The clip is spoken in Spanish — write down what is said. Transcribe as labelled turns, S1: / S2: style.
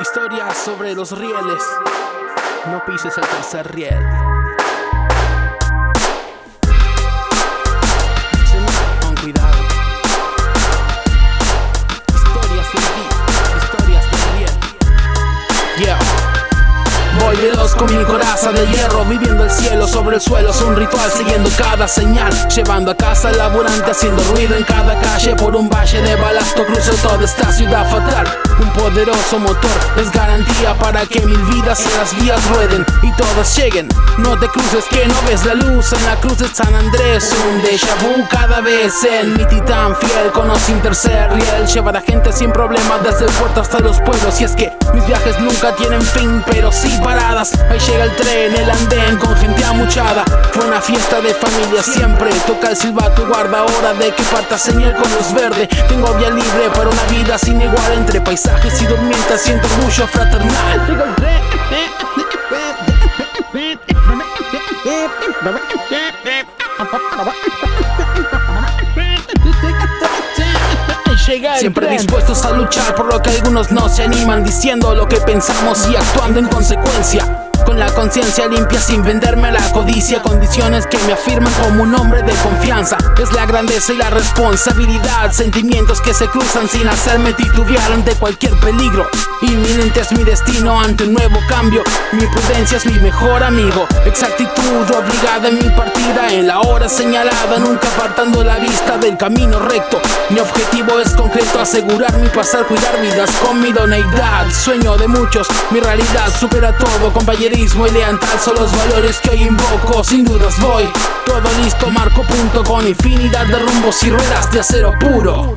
S1: Historias sobre los rieles. No pises el tercer riel. Con mi coraza de hierro, viviendo el cielo sobre el suelo. Es un ritual siguiendo cada señal, llevando a casa al laburante, haciendo ruido en cada calle. Por un valle de balasto cruzo toda esta ciudad fatal. Un poderoso motor es garantía para que mil vidas en las vías rueden y todas lleguen. No te cruces que no ves la luz en la cruz de San Andrés. Un déjà vu cada vez en mi titán fiel con los tercer riel. Lleva a gente sin problemas desde el puerto hasta los pueblos. Y es que mis viajes nunca tienen fin, pero sí paradas. Ahí llega el tren, el andén con gente amuchada. Fue una fiesta de familia siempre. Toca el silbato y guarda hora de que parta señal con luz verde. Tengo vía libre para una vida sin igual entre paisajes y durmientes. Siento orgullo fraternal. Siempre dispuestos a luchar por lo que algunos no se animan, diciendo lo que pensamos y actuando en consecuencia. Con la conciencia limpia sin venderme la codicia. Condiciones que me afirman como un hombre de confianza. Es la grandeza y la responsabilidad. Sentimientos que se cruzan sin hacerme titubear ante cualquier peligro. Inminente es mi destino ante un nuevo cambio. Mi prudencia es mi mejor amigo. Exactitud obligada en mi partida. En la hora señalada nunca apartando la vista del camino recto. Mi objetivo es concreto asegurar mi pasar Cuidar vidas con mi idoneidad. Sueño de muchos, mi realidad supera todo compañerismo y lealtad son los valores que hoy invoco. Sin dudas voy, todo listo, marco punto con infinidad de rumbos y ruedas de acero puro.